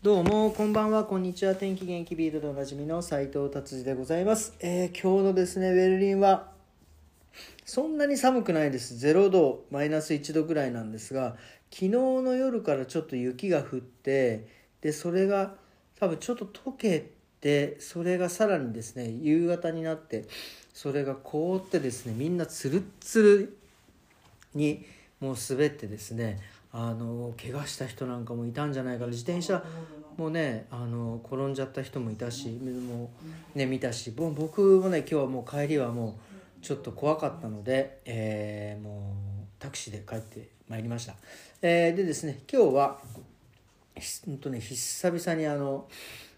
どうもこんばんはこんにちは天気元気ビートでおなじみの斉藤達治でございます、えー今日のですねベルリンはそんなに寒くないです。0度マイナス1度ぐらいなんですが昨日の夜からちょっと雪が降ってでそれが多分ちょっと溶けてそれがさらにですね夕方になってそれが凍ってですねみんなツルッツルにもう滑ってですねあの怪我した人なんかもいたんじゃないかな。自転車もねあの転んじゃった人もいたしもうね見たしぼ僕もね今日はもう帰りはもうちょっと怖かったので、えーもうタクシーで帰ってまいりました、えーでですね今日はひほんとね久々にあの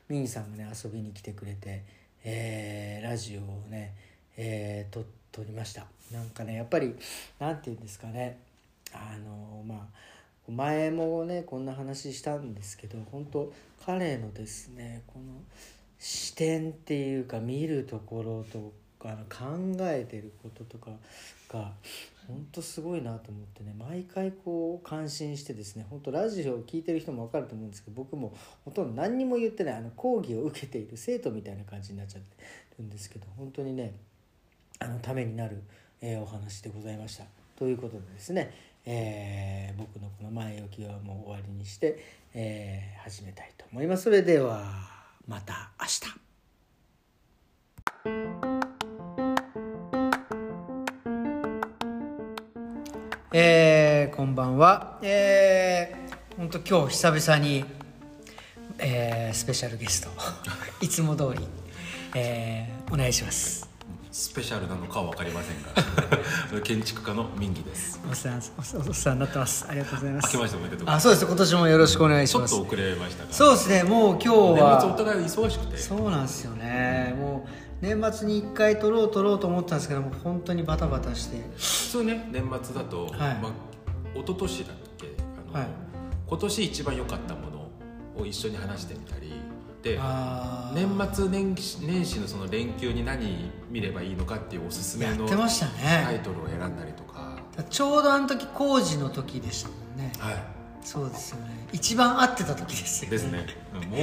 ミンさんがね遊びに来てくれて、えーラジオをね、えー、撮撮りました。なんかねやっぱりなんて言うんですかねあのまあ前もねこんな話したんですけど本当彼のですねこの視点っていうか見るところとか考えてることとかが本当すごいなと思ってね毎回こう感心してですね本当ラジオを聞いてる人も分かると思うんですけど僕もほとんど何にも言ってないあの講義を受けている生徒みたいな感じになっちゃってるんですけど本当にねあのためになる、えお話でございました。ということでですね、えー僕のこの前置きはもう終わりにして、えー始めたいと思います。それではまた明日。えーこんばんは。えー、本当今日久々に、えースペシャルゲスト いつも通り、えーお願いします。スペシャルなのかは分かりませんが 建築家の民義ですおっさんおおっさんになってます。ありがとうございます。明けましておめでとうございまあ、そうです。今年もよろしくお願いしますすちょっと。遅れましたがそうですね。もう今日年末おは互い忙しくてそうなんですよね。もう年末に一回撮ろう撮ろうと思ったんですけども本当にバタバタして。普通ね年末だと、はいまあ、一昨年だっけ？あの、はい今年一番良かったものを一緒に話してみたりであー年末年始年始のその連休に何見ればいいのかっていうおすすめのタイね。トルを選んだりとか、ちょうどあの時工事の時でしたもんね。はそうですよね。一番合ってた時ですい、よ。ですね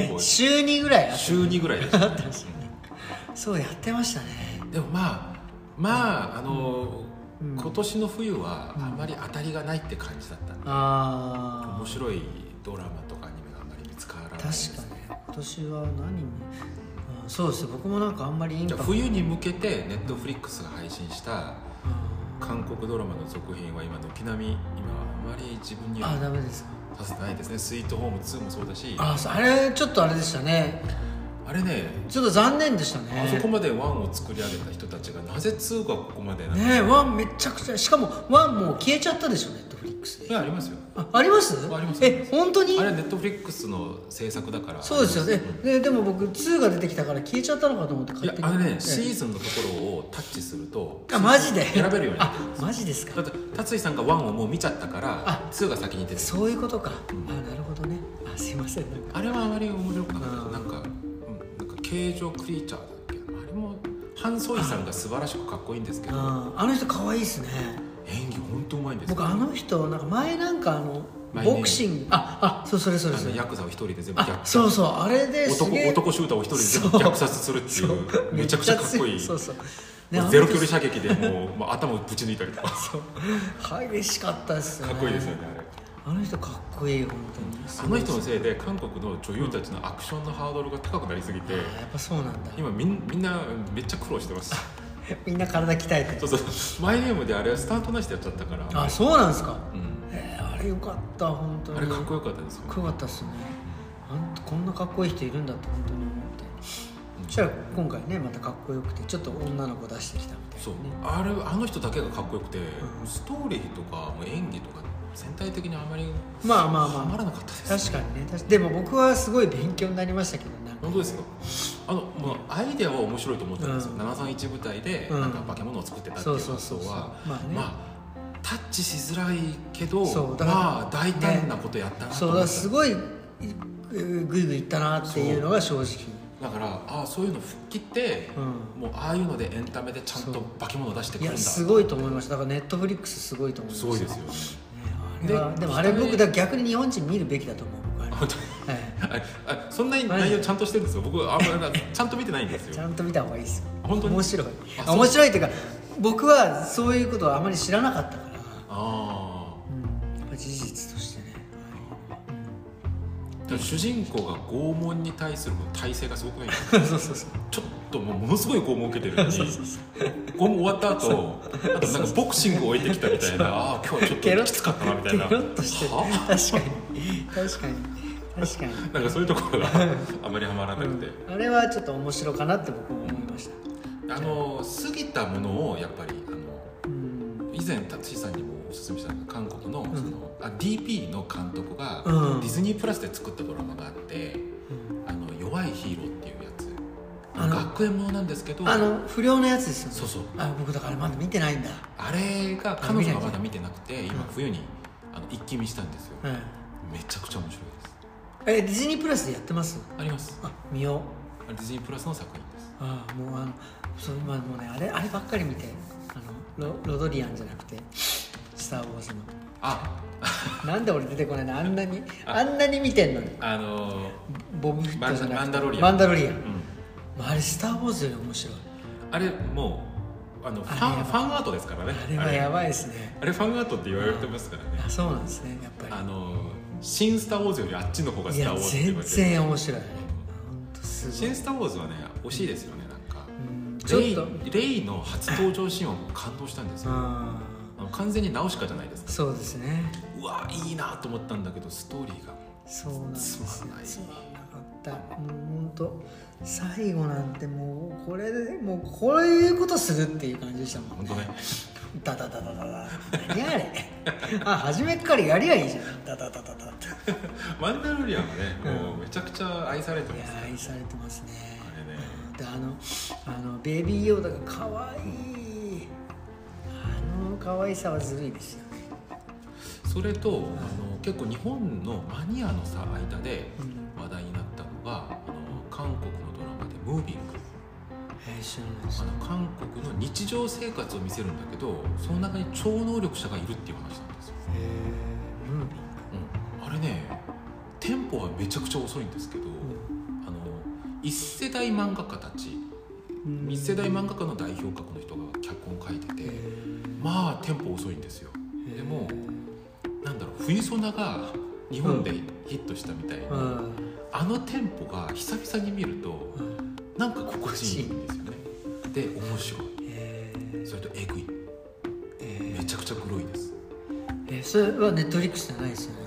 もう 週2ぐらいあった週2ぐらいでした、ね、そうやってましたね。でもまあまああの、うん今年の冬はあまり当たりがないって感じだったんで、ああ。面白いドラマとかアニメがあんまり見つからない確ですかに今年は何にあそうです僕もなんかあんまりインパクト。冬に向けてネットフリックスが配信した韓国ドラマの続編は今軒並み今あまり自分にあはダメですか。させてないですね「スイートホーム2」もそうだし。ああれちょっとあれでしたね。あれね。ちょっと残念でしたね。あそこまで1を作り上げた人たちがなぜ2がここまでねえワンめちゃくちゃしかもワンもう消えちゃったでしょネットフリックスでいやありますよ。ああります？あります。え本当に？あれネットフリックスの制作だから。そうですよね。ででも僕2が出てきたから消えちゃったのかと思ってい勝手にやあれねえシーズンのところをタッチするとあマジで？選べるようになってるんですあマジですか？だって達井さんが1をもう見ちゃったからあ2が先に出てる。そういうことか、あなるほどね。あすいません。なんか。あれはあまり面白くなかっうん。たなんか、うん、なんか形状クリーチャーだっけ？あれもハン・ソイさんが素晴らしくかっこいいんですけど。ああの人可愛いですね本当うまいんですよ。僕あの人なんか前なんかあのボクシング。ああ。そうそれそれそれ。ヤクザを一人で全部あ虐そうそう。あれです男男シューターを一人で全部虐殺するっていうめちゃくちゃかっこいい。そうそう。もうゼロ距離射撃でもう、まあ、頭をぶち抜いたりとか。かはい嬉しかったですよねっこいいですよねあれ。あの人かっこいい本当に。あの人のせいで韓国の女優たちのアクションのハードルが高くなりすぎてあやっぱそうなんだ。今みんみんなめっちゃ苦労してます みんな体鍛えて。そうそう。マイネームであれはスタントなしでやっちゃったから。あそうなんですか。うん。えーあれよかった本当に。あれかっこよかったですよかっこよかったっすね。あんこんなかっこいい人いるんだって本当に思って。そしたら今回ねまたかっこよくてちょっと女の子出してきたみたいそう。なねあれあの人だけがかっこよくて、ストーリーとかもう演技とか全体的にあまりまあまあまあ。はまらなかったです確かにね。でも僕はすごい勉強になりましたけどなんか。本当ですか？あの、まあ、アイデアは面白いと思ったんですよ、うん。731部隊でうん。なんか化け物を作ってたっていそう発想はまあね。まあタッチしづらいけどまあ大胆なことやったなと思っただすごいグイグイいったなっていうのが正直。だからああそういうの吹っ切って、うもうああいうのでエンタメでちゃんと化け物出してくいるんだ。やすごいと思いました。だからネットフリックスすごいと思いますすごいですよねででもあれ僕だ逆に日本人見るべきだと思う。本当？はいああそんなに内容ちゃんとしてるんですよ僕あんまちゃんと見てないんですよ。ちゃんと見た方がいいですよ。本当に？面白い。面白いっていうか僕はそういうことはあまり知らなかったから、主人公が拷問に対する体勢がすごくない？そうそうそう。ちょっともうものすごい拷問受けてるのにそうそうそ拷問終わった後あとなんかボクシング置いてきたみたいなああー今日はちょっときつかったなみたいな。ケロッとしてるは確かに。確かに。確かに。なんかそういうところがあまりはまらなくて、あれはちょっと面白かなって僕も思いました。あの過ぎたものをやっぱり前達志さんにもおすすめしたのが韓国のその、あ DP の監督がうん。ディズニープラスで作ったドラマがあって「あの弱いヒーロー」っていうやつ。学園ものなんですけどあの不良のやつですよね。そうそう。あ僕だからまだ見てないんだ、あれが彼女がまだ見てなくて今冬にあの一気見したんですよ。うん、めちゃくちゃ面白いです。えディズニープラスでやってます？あります。あ見よう。ディズニープラスの作品です。ああもうあのそうまあもうねあれあればっかり見てロロドリアンじゃなくて「スター・ウォーズ」の。あ。なんで俺出てこないの？あんなにあ。んなに見てんのに。あのボブ・フィットじゃなくて。マンダロリアン。マンダロリアン、ーうん。まああれ「スター・ウォーズ」より面白い。あれもうあのファンファンアートですからね。あれはやばいですね。あれファンアートって言われてますからね。あそうなんですねやっぱあの新スター・ウォーズよりあっちの方がスター・ウォーズって言全われてる。然面白い。新スター・ウォーズはね惜しいですよねレイレイの初登場シーンは感動したんですよ。完全にナウシカじゃないですか。ーそうですね。うわいいなと思ったんだけどストーリーが。そうなんですつまらない。つまんなかったもう本当最後なんてもうこれでもうこういうことするっていう感じでしたもん本当ね。ダダダダダダ。何あれ。あ初めっからやりゃいいじゃん。ダダダダダダ。マンダロリアンはねうん。もうめちゃくちゃ愛されてますね愛されてますねあれねであのあのベビーヨーダが可愛い。あの可愛さはずるいですよね。それとあの結構日本のマニアのさ間でうん。話題になったのがあの韓国のドラマで「ムービング」あの韓国の日常生活を見せるんだけどその中に超能力者がいるっていう話なんですよ、えー、ムービうん、あれねテンポはめちゃくちゃ遅いんですけど、1世代漫画家たち一世代漫画家の代表格の人が脚本書いててまあテンポ遅いんですよ。でもなんだろう冬ソナが日本でヒットしたみたいに、うん、あのテンポが久々に見ると、うん、なんか心地いいんですよね。で面白い、それとエグい、めちゃくちゃ黒いです、え、それはネットフリックスじゃないですよね。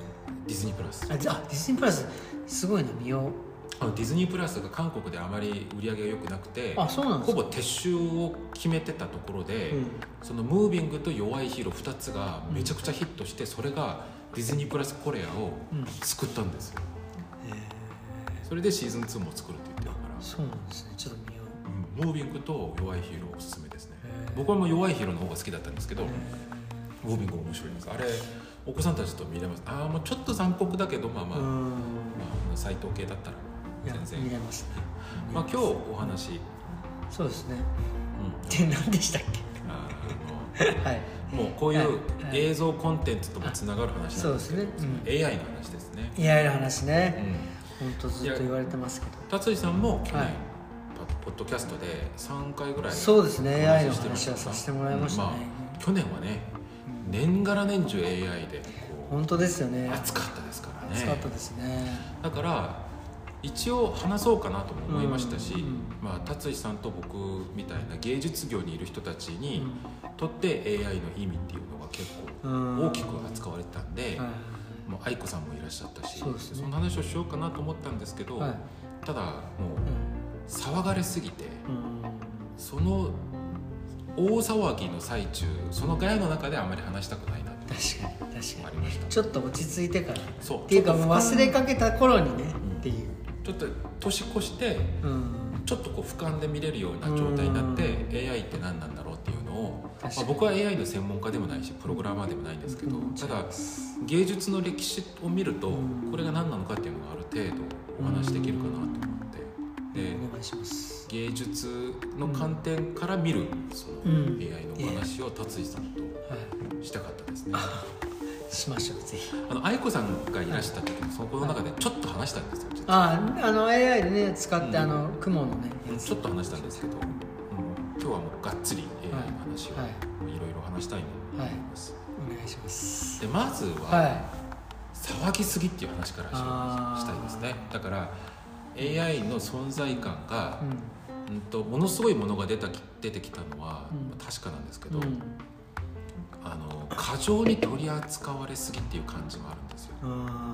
ディズニープラス。あディズニープラスすごいな見よう。あのディズニープラスが韓国であまり売り上げが良くなくてあそうなんですか？ほぼ撤収を決めてたところで、うん。そのムービングと弱いヒーロー2つがめちゃくちゃヒットしてそれがディズニープラスコレアをうん。救ったんですよ。えそれでシーズン2も作るって言ってるから。ーそうなんですね。ちょっと見よう。うん。ムービングと弱いヒーローおすすめですね。僕はもう弱いヒーローの方が好きだったんですけどえムービング面白いです。あれお子さんたちと見れます。ああもうちょっと残酷だけどまあまあ、まあ、斎藤系だったらいや全然。見れますね。まあ今日お話、そうですね。うん、で何でしたっあ はい。のもうこういうはい。映像コンテンツともつながる話なんですけど、そうですね。その AI の話ですね、いやいや話うねん、本当ずっと言われてますけど。達治さんも去年、はい。ポッドキャストで3回ぐらいそうですね。お AI の話はさせてもらいましたね。うん。まあ、去年はね年がら年中 AI でこ本当ですよね。う熱かったですからね。暑かったですね。だから一応話そうかなとも思いましたし、うんうんまあ、達治さんと僕みたいな芸術業にいる人たちにうとって AI の意味っていうのが結うん。構大きく扱われてたんで、はいもう愛子さんもいらっしゃったしそね。の話をしようかなと思ったんですけど、はい。ただもううん騒がれすぎてうん。その大騒ぎの最中そのガヤの中であまり話したくないなって確かに確かに。ちょっと落ち着いてから。っそう。ていうかもう忘れかけけた頃にねんっていうちょっと年越してうん。ちょっとこう俯瞰で見れるような状態になって AI って何なんだろうっていうのを、まあ、僕は AI の専門家でもないしプログラマーでもないんですけどうん。ただ芸術の歴史を見るとうん。これが何なのかっていうのがある程度お話しできるかなと思って。でお願いします。芸術の観点から見るそのうん。AI のお話を達治さんとはしたかったですね。いしましょうぜひ。あの愛子さんがいらした時もそこの中でちょっと話話したんですよ実あああの AI でね使って、うん。あの雲のねちょっと話したんですけど、うん、今日はもうがっつり AI の話をはい。いろいろ話したいと思います、お願いします。でまずは、はい。騒ぎすぎっていう話からしたいですね。だから AI の存在感がう、ん。うん、とものすごいものが出たき出てきたのは、うん。確かなんですけど、うんあの過剰に取り扱われすぎっていう感じもあるんですよ。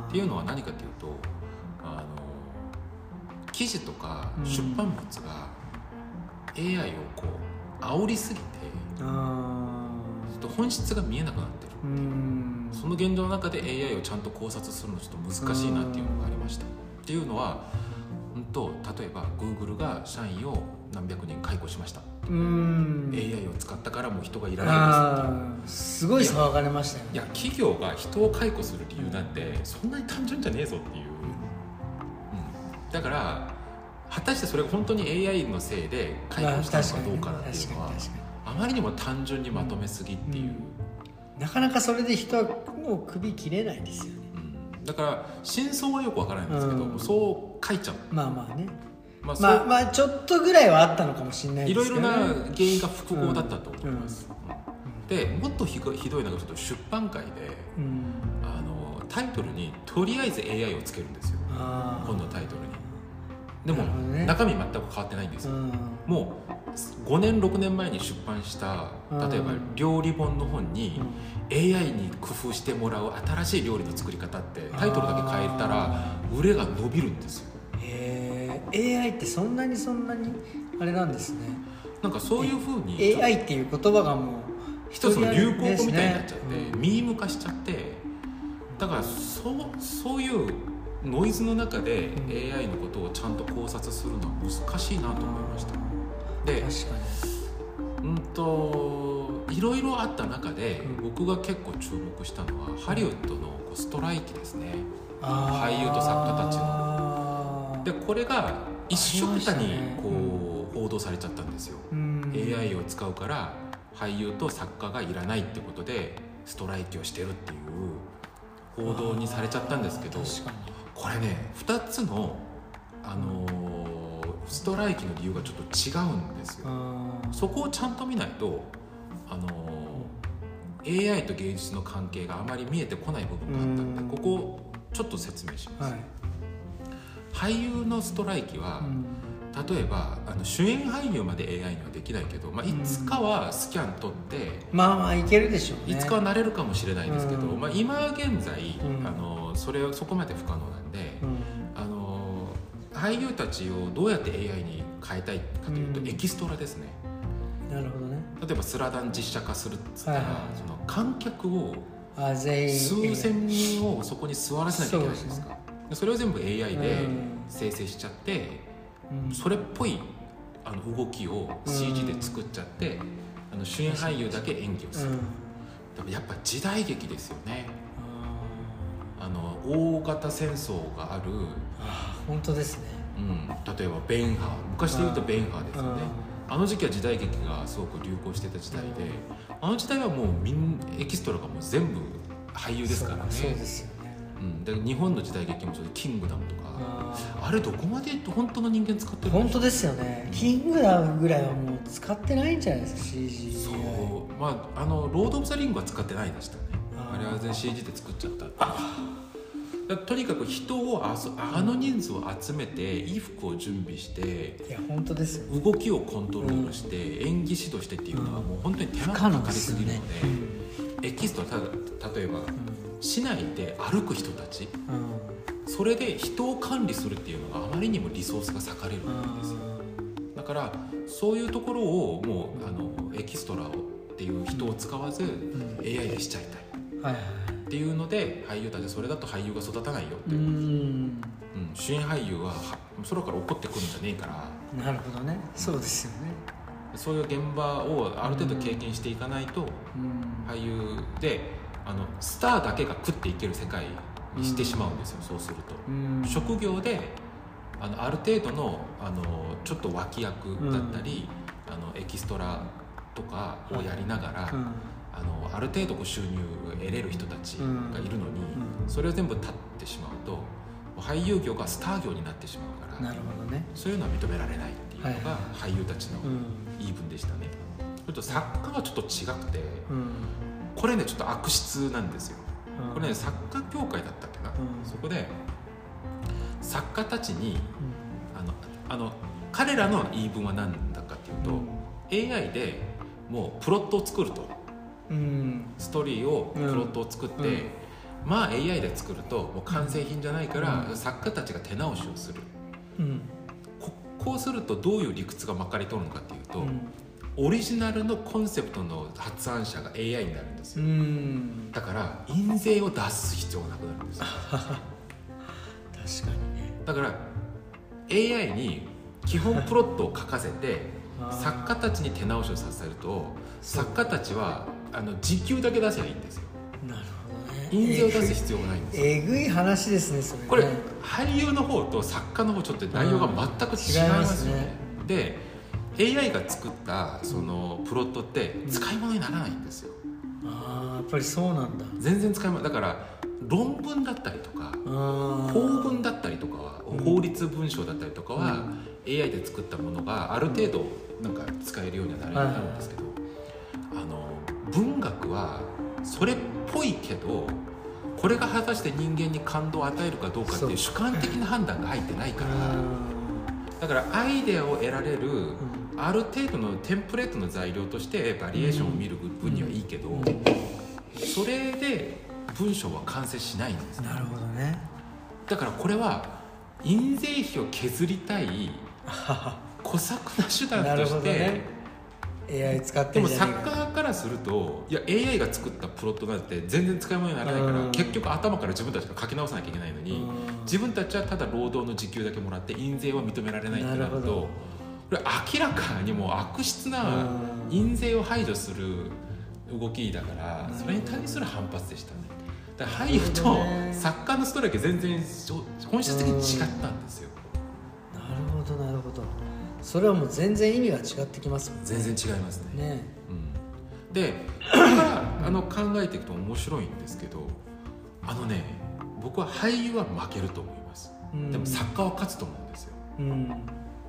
っていうのは何かっていうとあの記事とかうん。出版物が AI をこう煽りすぎてあちょっと本質が見えなくなってる。ーうん。その現状の中で AI をちゃんと考察するのちょっと難しいなっていうのがありました。っていうのは、うん、と例えば Google が社員を何百人解雇しました、うん。AI を使ったからもう人がいらないですすごい騒がれましたよね。いや企業が人を解雇する理由なんてそんなに単純じゃねえぞっていう、うん、だから果たしてそれが本当に AI のせいで解雇したのかどうかなっていうのはあまりにも単純にまとめすぎっていう、なかなかそれで人はもう首切れないですよね。うん。だから真相はよくわからないんですけど、うん。そう書いちゃう、まあまあねまあまあまあちょっとぐらいはあったのかもしれないいろいろですけど、ね、な原因が複合だったと思います、うん。でもっとひどひどいのがちょっと出版界でうん。あのタイトルにとりあえず AI をつけるんですよ。本のタイトルに。でも、ね。中身全く変わってないんですよ、うん。もう5年6年前に出版した例えばうん料理本の本に AI に工夫してもらう新しい料理の作り方ってタイトルだけ変えたら売れが伸びるんですよ AI ってそんなにそんなにあれなんですね。なんかそういうふうに AI っていう言葉がもう一つの流行語みたいになっちゃって、ねうん。ミーム化しちゃってだからそうそういうノイズの中でうん。AI のことをちゃんと考察するのは難しいなと思いました。でうんといろいろあった中で、うん。僕が結構注目したのはハリウッドのストライキですね。俳優と作家たちのでこれが一緒くたにこう報道されちゃったんですよ、うん。AI を使うから俳優と作家がいらないってことでストライキをしてるっていう報道にされちゃったんですけどこれね2つの、あのーストライキの理由がちょっと違うんですよ。そこをちゃんと見ないと、あのー AI と芸術の関係があまり見えてこない部分があったんでうん。ここをちょっと説明します、はい俳優のストライキは、うん。例えばあの主演俳優まで AI にはできないけど、まあ、いつかはスキャン取って、まあまあいけるでしょうね。いつかはなれるかもしれないですけど、うん。まあ、今現在、うん。あのそれはそこまで不可能なんで、うん。あの俳優たちをどうやって AI に変えたいかというと、うん。エキストラですね。なるほどね。例えばスラダン実写化するっつったら、その観客を数千人をそこに座らせなきゃいけないじゃないですか。でそれを全部 AI でうん。生成しちゃって、うん。それっぽいあの動きを CG で作っちゃって、あの主演俳優だけ演技をする、うん。やっぱ時代劇ですよね。ああの大型戦争がある、ーあー本当ですね。うん、例えばベンハー。昔で言うとベンハーですよね。うあの時期は時代劇がすごく流行してた時代であの時代はもうみんエキストラがもう全部俳優ですからね。そうですよねうん、で日本の時代劇もそうで「キングダム」とか。ああれどこまで本当の人間使ってる本当ですよね。キングダムぐらいはもう使ってないんじゃないですか？CG そう。まああの「ロード・オブ・ザ・リング」は使ってないでしたね。あれは全然 CG で作っちゃったとにかく人をあそあの人数を集めて衣服を準備していや本当ですよね。動きをコントロールして、演技指導してっていうのはもう本当に手間がかかりすぎるので、エキストラ例えば市内で歩く人たちうん。それで人を管理するっていうのがあまりにもリソースが割かれるんですよ。だからそういうところをもうあのエキストラをっていう人を使わずん。AI でしちゃいたい。うんはいはい。っていうので俳優たちそれだと俳優が育たないよって、う。うん。ん。主演俳優はは空から怒ってくるんじゃねえから。なるほどね。そうですよね。そういう現場をある程度経験していかないと、うん。俳優であのスターだけが食っていける世界にしてしまうんですよ、そうすると。うん。職業であのある程度のあのちょっと脇役だったり、あのエキストラとかをやりながら、うん。あのある程度こう収入を得れる人たちがいるのに、うん。それを全部立ってしまうと俳優業がスター業になってしまうからなるほどね。そういうのは認められないっていうのがはい俳優たちのうん。言い分でしたね。それと作家はちょっと違くてうんこれねちょっと悪質なんですよ。うん。これね作家協会だったっけな、うん。そこで作家たちにうあのあの彼らの言い分は何だかっていうと、AI でもうプロットを作ると。ストーリーをプロットを作って、うん。まあ AI で作るともう完成品じゃないから、うん。作家たちが手直しをする。うん。ここうするとどういう理屈がまかり通るのかっていうと、うんオリジナルのコンセプトの発案者が AI になるんですうよ、ん。だから印税を出す必要がなくなるんですよ。確かにね。だから AI に基本プロットを書かせて 作家たちに手直しをさせると作家たちはあの時給だけ出せばいいんですよ。なるほどね。印税を出す必要がないんですよ。えぐい話ですねそれね。これ俳優の方と作家の方ちょっと内容が全く違いますよね,、で AI が作ったそのプロットって使い物にならないんですよ。ああやっぱりそうなんだ。全然使い物だから論文だったりとか法文だったりとかはうん。法律文章だったりとかは、うん。AI で作ったものがある程度なんか使えるようにはなる,、んですけどあの文学はそれっぽいけどこれが果たして人間に感動を与えるかどうかってそいうう。主観的な判断が入ってないからだからアイデアを得られるうんある程度のテンプレートの材料としてバリエーションを見る分にはいいけど、それで文章は完成しないんですね。なるほどね。だからこれは印税費を削りたい 小作な手段として、AI 使ってでも作家からするといや AI が作ったプロットなんて全然使い物にならないからうん。結局頭から自分たちが書き直さなきゃいけないのえにか自分たちはただ労働の時給だけもらって印税は認められないってなるとなるほどこれ明らかにもう悪質なうん。印税を排除する動きだからうんそれに対する反発でしたね。だから俳優と作家のストライキ全然本質的に違ったんですよ。なるほどなるほど。それはもう全然意味が違ってきますもんね。全然違いますね。ね。うん、でここからあの考えていくと面白いんですけどあのね僕は俳優は負けると思います。うん。でも作家は勝つと思うんですよ、うん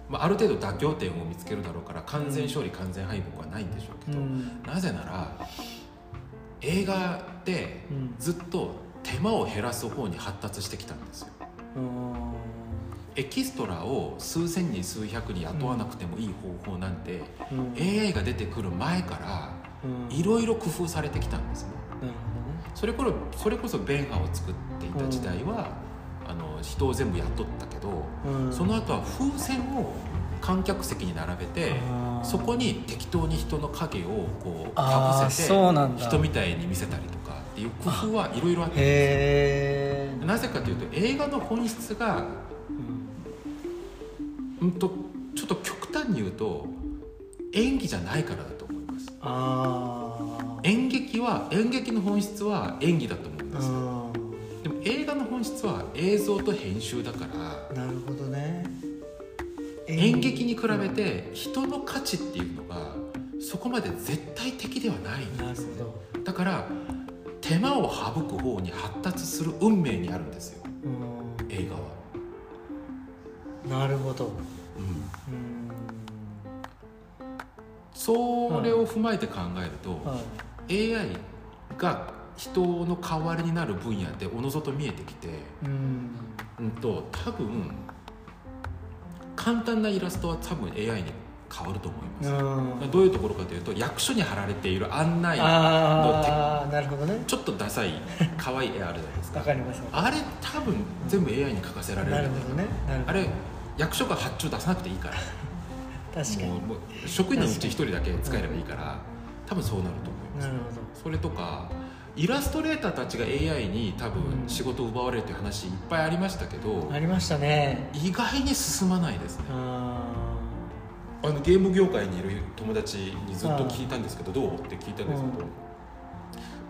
まあ、ある程度妥協点を見つけるだろうから完全勝利完全敗北はないんでしょううけど、ん。なぜなら映画ってうん。ずっと手間を減らす方に発達してきたんですよ。エキストラを数千人数百人雇わなくてもいい方法なんて、うん。AI が出てくる前からうん。いろいろ工夫されてきたんですね。なるそれこそそれこそベンハを作っていた時代は、あの人を全部雇ったうん。その後は風船を観客席に並べてそこに適当に人の影をこうかぶせて人みたいに見せたりとかっていう工夫はいろいろあってへえなぜかというと映画の本質が、うん、とちょっと極端に言うと演技じゃないからだと思います。あ演劇は演劇の本質は演技だと思うんあですよ映画の本質は映像と編集だからなるほどね。演劇に比べて人の価値っていうのがそこまで絶対的ではないんですだから手間を省く方に発達する運命にあるんですよ。映画は、なるほど。うん、うん。それを踏まえて考えると、はい。AI が人の代わりになる分野っておのずと見えてきて、うん。うん、と多分簡単なイラストは多分 AI に変わると思います、うん。どういうところかというと役所に貼られている案内ああなるほどね。ちょっとダサい可愛い絵あるじゃないですか。わかりますあれ多分全部 AI に書かせられる。なるほどね。あれ役所が発注出さなくていいから。確かに。職員のうち1人だけ使えればいいから多分そうなると思います。なるそれとかイラストレーターたちが AI に多分うん。仕事を奪われるという話いっぱいありましたけどありましたね。意外に進まないですね。ああのゲーム業界にいる友達にずっと聞いたんですけどどうって聞いたんですけどうん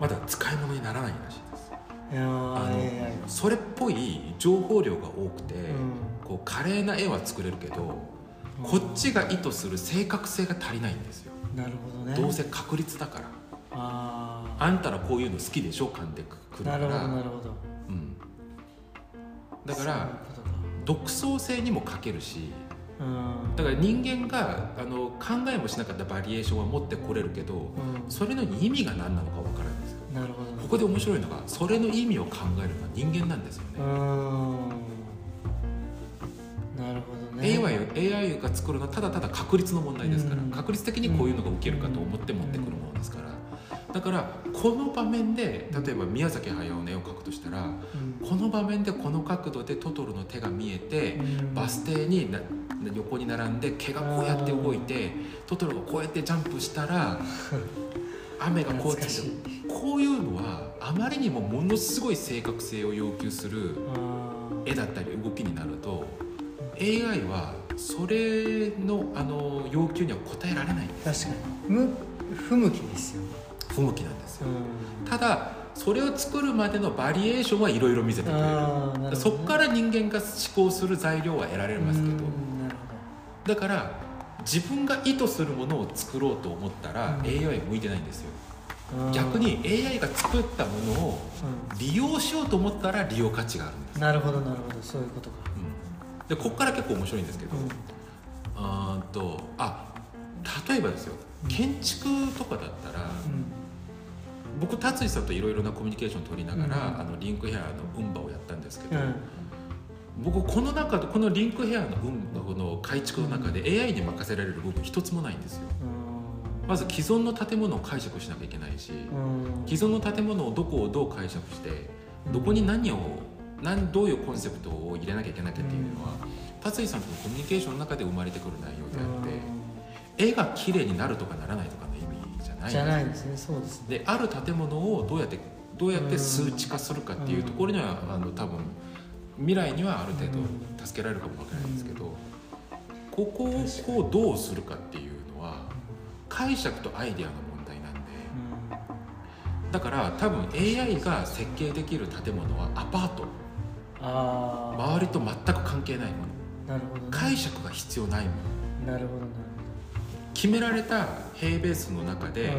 まだ使い物にならないらしいですーいあの AI それっぽい情報量が多くて、うん。こう華麗な絵は作れるけど、こっちが意図する正確性が足りないんですよ。なるほどね。どうせ確率だから。ああんたらこういうの好きでしょ噛んでくるから。あなるほどなるほど。うん、だから独創性にも欠けるしうん。だから人間があの考えもしなかったバリエーションは持ってこれるけどうん。それの意味が何なのか分からないんですよ。なるほど。ここで面白いのがそれの意味を考えるのは人間なんですようね、ん。なるほどね。AI, AI が作るのはただただ確率の問題ですから、うん。確率的にこういうのが受けるかと思って持ってくるものですからだからこの場面で例えば宮崎駿の絵を描くとしたらうん。この場面でこの角度でトトロの手が見えてうん。バス停にな横に並んで毛がこうやって動いてトトロがこうやってジャンプしたら 雨がこうつい懐かしい。てこういうのはあまりにもものすごい正確性を要求する絵だったり動きになると AI はそれのあの要求には応えられない確かに。む不向きですよ、不向きなんですよ。うん、ただそれを作るまでのバリエーションはいろいろ見せてくれる。ね。そこから人間が思考する材料は得られますけど。だから自分が意図するものを作ろうと思ったらうん。AI は向いてないんですよ。逆に AI が作ったものをう利用しようと思ったら利用価値があるんです。ん、なるほどなるほど。そういうことか、うん。でここから結構面白いんですけど、うん。あとあ例えばですよ。建築とかだったら、僕達井さんといろいろなコミュニケーションを取りながら、うん。あのリンクヘアのウンバをやったんですけど、うん。僕この中でこのリンクヘアのウンバの改築の中で AI に任せられる部分一つもないんですよ。まず既存の建物を解釈しなきゃいけないし、うん。既存の建物をどこをどう解釈してどこに何を何どういうコンセプトを入れなきゃいけなきゃっていうのは、達井さんとのコミュニケーションの中で生まれてくる内容であって、絵が綺麗になるとかならないとかないじゃないですね。そうですね。である建物をどうやってどうやって数値化するかっていうところには、あの多分未来にはある程度助けられるかもわからないんですけど、ここをこうどうするかっていうのは解釈とアイデアの問題なんでだから多分 AI が設計できる建物はアパート。周りと全く関係ないもの。ね。解釈が必要ないもの。なるほど決められた平米数の中で、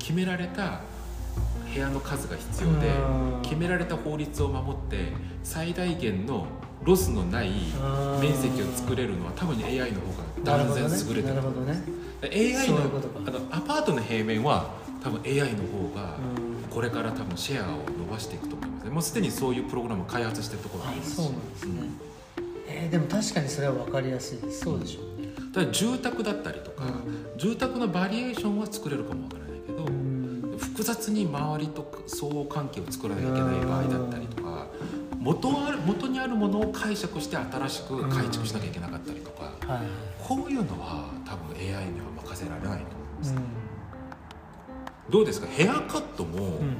決められた部屋の数が必要でうん。決められた法律を守って最大限のロスのないうん。面積を作れるのは多分 AI の方が断然優れてる。なるほどね。AI のあのアパートの平面は多分 AI の方がうん。これから多分シェアを伸ばしていくと思いますね。もうすでにそういうプログラムを開発してるところがああります。しそうなんですね、えーでも確かにそれは分かりやすい。ですそうでしょ。うんただ住宅だったりとか、住宅のバリエーションは作れるかもわからないけど、うん複雑に周りと相互関係を作らなきゃいけない場合だったりとか元ある元にあるものを解釈して新しく改築しなきゃいけなかったりとかこういうのは多分 AI には任せられないと思います、うどうですか？ヘアカットも、んうん。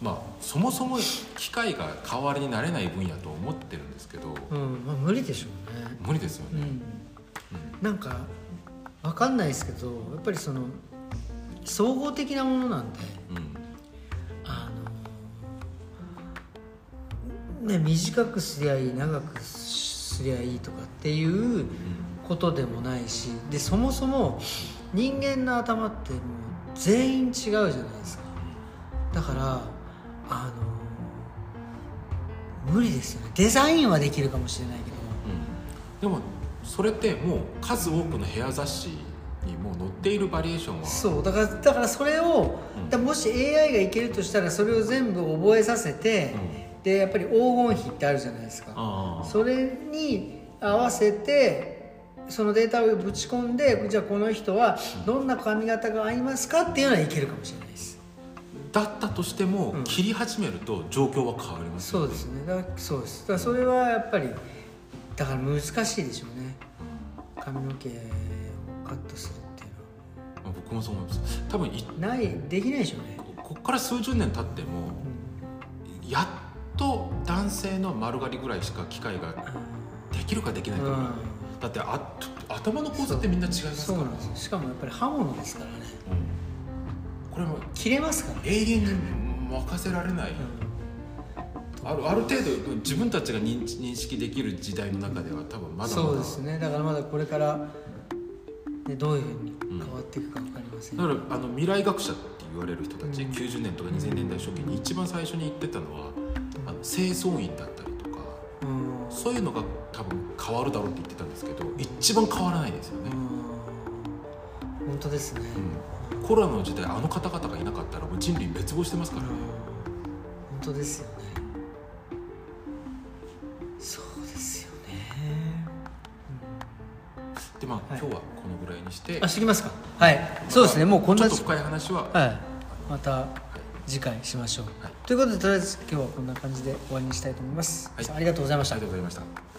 まあそもそも機械が代わりになれない分野と思ってるんですけど。うん。まあ、無理でしょうね。無理ですよね、うんなんか分かんないですけどやっぱりその総合的なものなんでうんあのね短くすりゃいい長くすりゃいいとかっていうことでもないしでそもそも人間の頭ってもう全員違うじゃないですか。だからあの無理ですよね。デザインはできるかもしれないけど。うん。でもそれってもう数多くのヘア雑誌にもう載っているバリエーションは。そうだからだからそれを、うん。もし AI がいけるとしたらそれを全部覚えさせて、でやっぱり黄金比ってあるじゃないですか。それに合わせてそのデータをぶち込んでじゃあこの人はどんな髪型が合いますかっていうのはいけるかもしれないです。だったとしても、うん。切り始めると状況は変わりますよそうですね。だからそうです。だからそれはやっぱりだから難しいでしょうね。髪の毛をカットするっていうまあ僕もそう思います。多分いのはないできないでしょうね、ここっから数十年経ってもうん。やっと男性の丸刈りぐらいしか機会ができるかできないかぐらい、うん。だってあ頭の構造ってみんな違いますからそうなんですよ。しかもやっぱり刃物ですからね。うん。これも切れますからね、永遠に任せられない、あるある程度自分たちが認知認識できる時代の中では多分まだまだそうですね。だからまだこれから、ね、どういうふうに変わっていくか分かりません。だからあの未来学者って言われる人たち、うん90年とか2000年代初期に一番最初に言ってたのは、あの清掃員だったりとかうん。そういうのが多分変わるだろうって言ってたんですけど一番変わらないですよね、うん。本当ですね、うん。コロナの時代あの方々がいなかったらもう人類滅亡してますからね、本当ですよねでまあ、はい。今日はこのぐらいにして。あ知りますか？はい。そうですね。もうこんなちょっと深い話は、はい。また次回しましょう、はい。ということでとりあえず今日はこんな感じで終わりにしたいと思います、はい。ありがとうございました。ありがとうございました